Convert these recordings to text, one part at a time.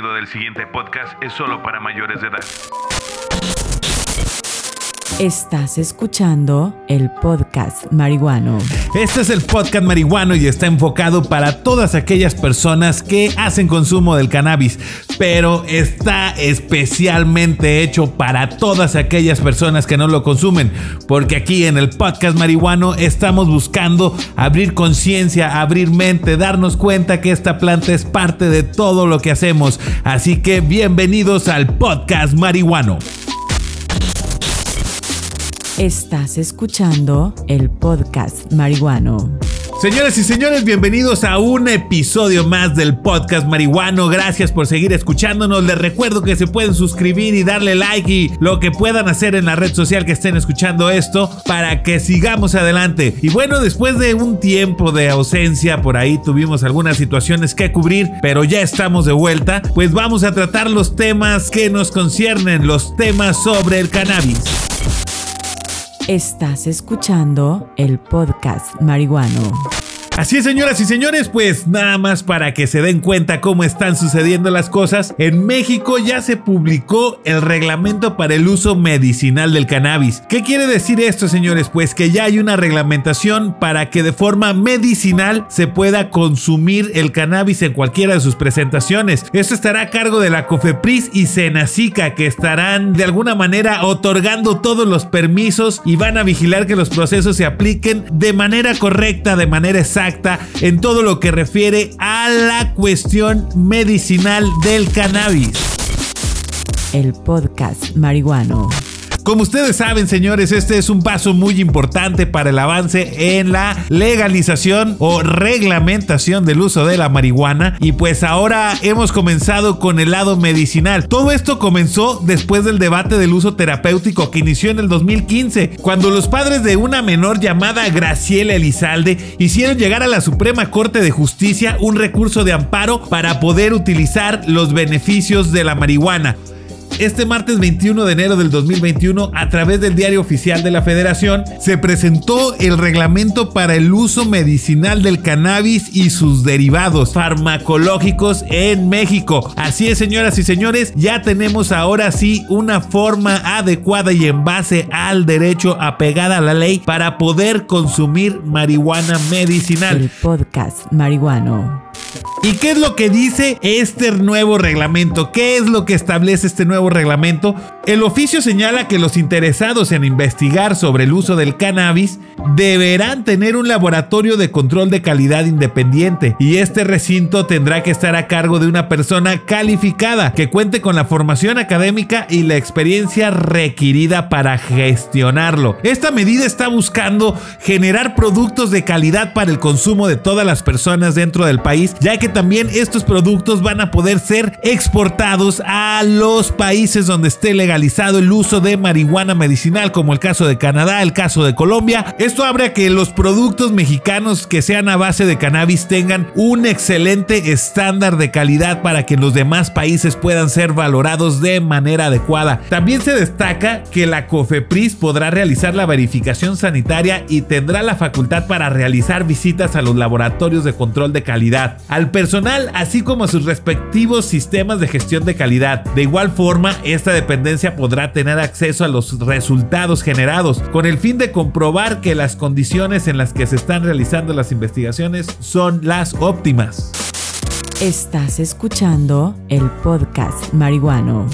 contenido del siguiente podcast es solo para mayores de edad. Estás escuchando el podcast marihuano. Este es el podcast marihuano y está enfocado para todas aquellas personas que hacen consumo del cannabis, pero está especialmente hecho para todas aquellas personas que no lo consumen, porque aquí en el podcast marihuano estamos buscando abrir conciencia, abrir mente, darnos cuenta que esta planta es parte de todo lo que hacemos. Así que bienvenidos al podcast marihuano. Estás escuchando el podcast marihuano. Señoras y señores, bienvenidos a un episodio más del podcast marihuano. Gracias por seguir escuchándonos. Les recuerdo que se pueden suscribir y darle like y lo que puedan hacer en la red social que estén escuchando esto para que sigamos adelante. Y bueno, después de un tiempo de ausencia, por ahí tuvimos algunas situaciones que cubrir, pero ya estamos de vuelta. Pues vamos a tratar los temas que nos conciernen, los temas sobre el cannabis. Estás escuchando el podcast marihuano. Así es, señoras y señores, pues nada más para que se den cuenta cómo están sucediendo las cosas, en México ya se publicó el reglamento para el uso medicinal del cannabis. ¿Qué quiere decir esto, señores? Pues que ya hay una reglamentación para que de forma medicinal se pueda consumir el cannabis en cualquiera de sus presentaciones. Esto estará a cargo de la COFEPRIS y Senacica, que estarán de alguna manera otorgando todos los permisos y van a vigilar que los procesos se apliquen de manera correcta, de manera exacta en todo lo que refiere a la cuestión medicinal del cannabis. El podcast marihuano. Como ustedes saben, señores, este es un paso muy importante para el avance en la legalización o reglamentación del uso de la marihuana. Y pues ahora hemos comenzado con el lado medicinal. Todo esto comenzó después del debate del uso terapéutico que inició en el 2015, cuando los padres de una menor llamada Graciela Elizalde hicieron llegar a la Suprema Corte de Justicia un recurso de amparo para poder utilizar los beneficios de la marihuana este martes 21 de enero del 2021, a través del diario oficial de la Federación, se presentó el reglamento para el uso medicinal del cannabis y sus derivados farmacológicos en México. Así es, señoras y señores, ya tenemos ahora sí una forma adecuada y en base al derecho apegada a la ley para poder consumir marihuana medicinal. El podcast marihuano. ¿Y qué es lo que dice este nuevo reglamento? ¿Qué es lo que establece este nuevo reglamento? El oficio señala que los interesados en investigar sobre el uso del cannabis deberán tener un laboratorio de control de calidad independiente y este recinto tendrá que estar a cargo de una persona calificada que cuente con la formación académica y la experiencia requerida para gestionarlo. Esta medida está buscando generar productos de calidad para el consumo de todas las personas dentro del país, ya que también estos productos van a poder ser exportados a los países donde esté legalizado el uso de marihuana medicinal, como el caso de Canadá, el caso de Colombia. Esto abre a que los productos mexicanos que sean a base de cannabis tengan un excelente estándar de calidad para que los demás países puedan ser valorados de manera adecuada. También se destaca que la COFEPRIS podrá realizar la verificación sanitaria y tendrá la facultad para realizar visitas a los laboratorios de control de calidad, al personal, así como sus respectivos sistemas de gestión de calidad. De igual forma, esta dependencia podrá tener acceso a los resultados generados con el fin de comprobar que las condiciones en las que se están realizando las investigaciones son las óptimas. Estás escuchando el podcast marihuano.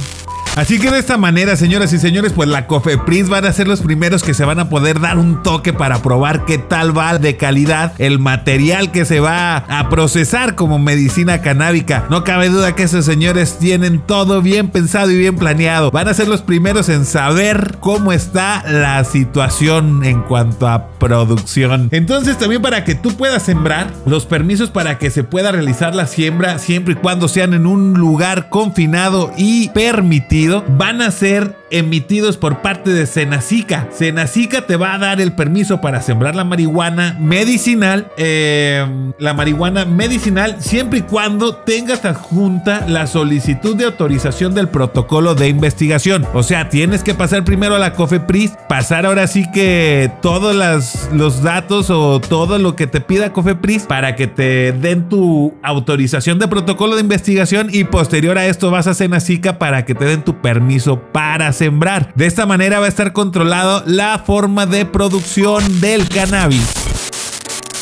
Así que de esta manera, señoras y señores, pues la Cofepris van a ser los primeros que se van a poder dar un toque para probar qué tal va de calidad el material que se va a procesar como medicina canábica. No cabe duda que esos señores tienen todo bien pensado y bien planeado. Van a ser los primeros en saber cómo está la situación en cuanto a producción. Entonces también para que tú puedas sembrar, los permisos para que se pueda realizar la siembra siempre y cuando sean en un lugar confinado y permitido van a ser emitidos por parte de Senacica. Senacica te va a dar el permiso para sembrar la marihuana medicinal, eh, la marihuana medicinal siempre y cuando tengas adjunta la solicitud de autorización del protocolo de investigación. O sea, tienes que pasar primero a la COFEPRIS, pasar ahora sí que todos las, los datos o todo lo que te pida COFEPRIS para que te den tu autorización de protocolo de investigación y posterior a esto vas a Senacica para que te den tu permiso para sembrar. De esta manera va a estar controlado la forma de producción del cannabis.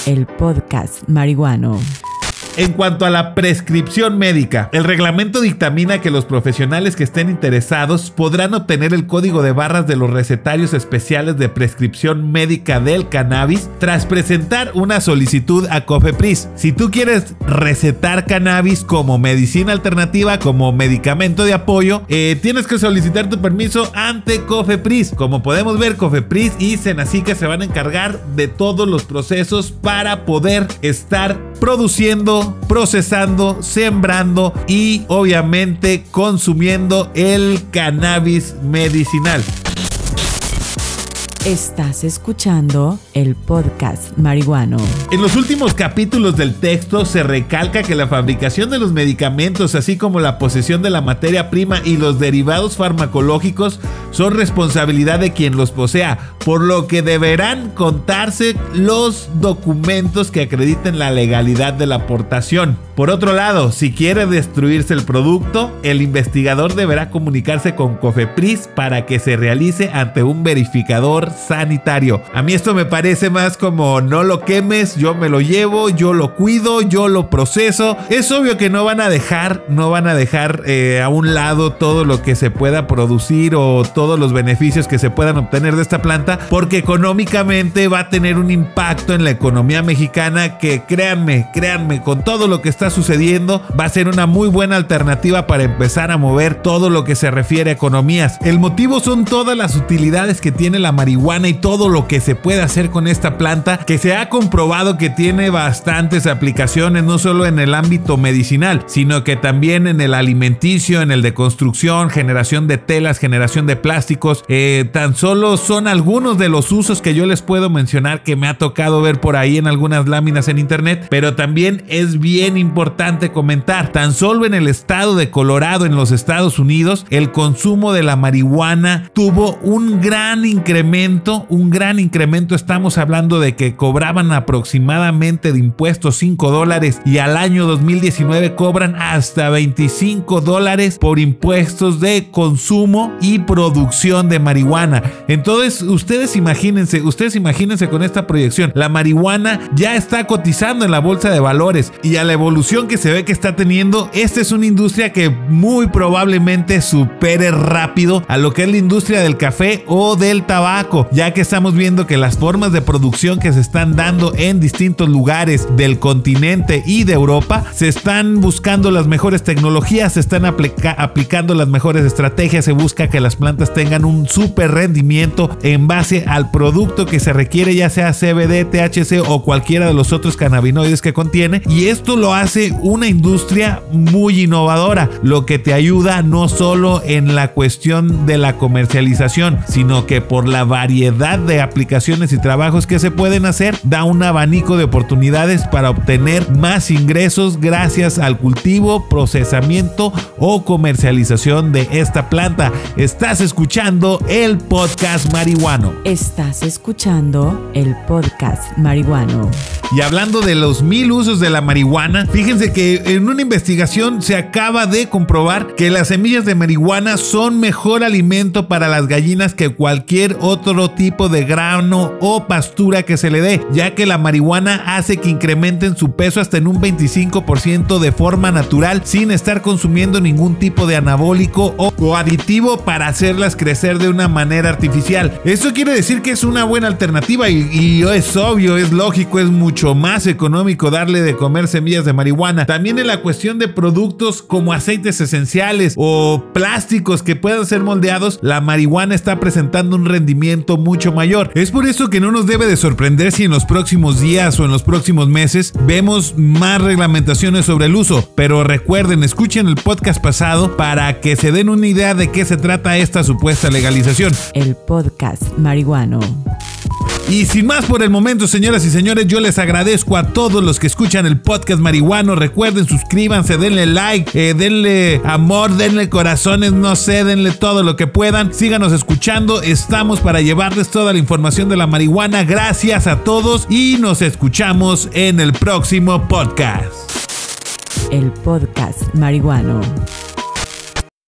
El podcast marihuano. En cuanto a la prescripción médica, el reglamento dictamina que los profesionales que estén interesados podrán obtener el código de barras de los recetarios especiales de prescripción médica del cannabis tras presentar una solicitud a COFEPRIS. Si tú quieres recetar cannabis como medicina alternativa, como medicamento de apoyo, eh, tienes que solicitar tu permiso ante COFEPRIS. Como podemos ver, COFEPRIS y Senacica se van a encargar de todos los procesos para poder estar produciendo procesando, sembrando y obviamente consumiendo el cannabis medicinal. Estás escuchando el podcast marihuano. En los últimos capítulos del texto se recalca que la fabricación de los medicamentos, así como la posesión de la materia prima y los derivados farmacológicos, son responsabilidad de quien los posea, por lo que deberán contarse los documentos que acrediten la legalidad de la aportación. Por otro lado, si quiere destruirse el producto, el investigador deberá comunicarse con Cofepris para que se realice ante un verificador sanitario. A mí esto me parece más como no lo quemes, yo me lo llevo, yo lo cuido, yo lo proceso. Es obvio que no van a dejar, no van a dejar eh, a un lado todo lo que se pueda producir o todos los beneficios que se puedan obtener de esta planta, porque económicamente va a tener un impacto en la economía mexicana que créanme, créanme, con todo lo que está sucediendo, va a ser una muy buena alternativa para empezar a mover todo lo que se refiere a economías. El motivo son todas las utilidades que tiene la marihuana y todo lo que se puede hacer con esta planta, que se ha comprobado que tiene bastantes aplicaciones, no solo en el ámbito medicinal, sino que también en el alimenticio, en el de construcción, generación de telas, generación de plásticos. Eh, tan solo son algunos de los usos que yo les puedo mencionar que me ha tocado ver por ahí en algunas láminas en internet, pero también es bien importante comentar. Tan solo en el estado de Colorado, en los Estados Unidos, el consumo de la marihuana tuvo un gran incremento, un gran incremento. Estamos hablando de que cobraban aproximadamente de impuestos 5 dólares y al año 2019 cobran hasta 25 dólares por impuestos de consumo y producción de marihuana. Entonces, ustedes imagínense, ustedes imagínense con esta proyección, la marihuana ya está cotizando en la bolsa de valores y a la evolución que se ve que está teniendo, esta es una industria que muy probablemente supere rápido a lo que es la industria del café o del tabaco, ya que estamos viendo que las formas de producción que se están dando en distintos lugares del continente y de Europa, se están buscando las mejores tecnologías, se están aplicando las mejores estrategias, se busca que las plantas tengan un super rendimiento en base al producto que se requiere, ya sea CBD, THC o cualquiera de los otros cannabinoides que contiene, y esto lo hace una industria muy innovadora, lo que te ayuda no solo en la cuestión de la comercialización, sino que por la variedad de aplicaciones y trabajos que se pueden hacer, da un abanico de oportunidades para obtener más ingresos gracias al cultivo, procesamiento o comercialización de esta planta. Estás escuchando el podcast marihuano. Estás escuchando el podcast marihuano. Y hablando de los mil usos de la marihuana, fíjense que en una investigación se acaba de comprobar que las semillas de marihuana son mejor alimento para las gallinas que cualquier otro tipo de grano o pastura que se le dé, ya que la marihuana hace que incrementen su peso hasta en un 25% de forma natural sin estar consumiendo ningún tipo de anabólico o aditivo para hacerlas crecer de una manera artificial. Eso quiere decir que es una buena alternativa y, es obvio, es lógico, es mucho más económico darle de comer semillas de marihuana. También en la cuestión de productos como aceites esenciales o plásticos que puedan ser moldeados, la marihuana está presentando un rendimiento mucho mayor. Es por eso que no nos debe de sorprender si en los próximos días o en los próximos meses vemos más reglamentaciones sobre el uso. Pero recuerden, escuchen el podcast pasado para que se den una idea de qué se trata esta supuesta legalización. El podcast marihuano. Y sin más por el momento, señoras y señores, yo les agradezco a todos los que escuchan el podcast marihuano. Recuerden, suscríbanse, denle like, eh, denle amor, denle corazones, no sé, denle todo lo que puedan. Síganos escuchando, estamos para llevarles toda la información de la marihuana. Gracias a todos y nos escuchamos en el próximo podcast. El podcast marihuano.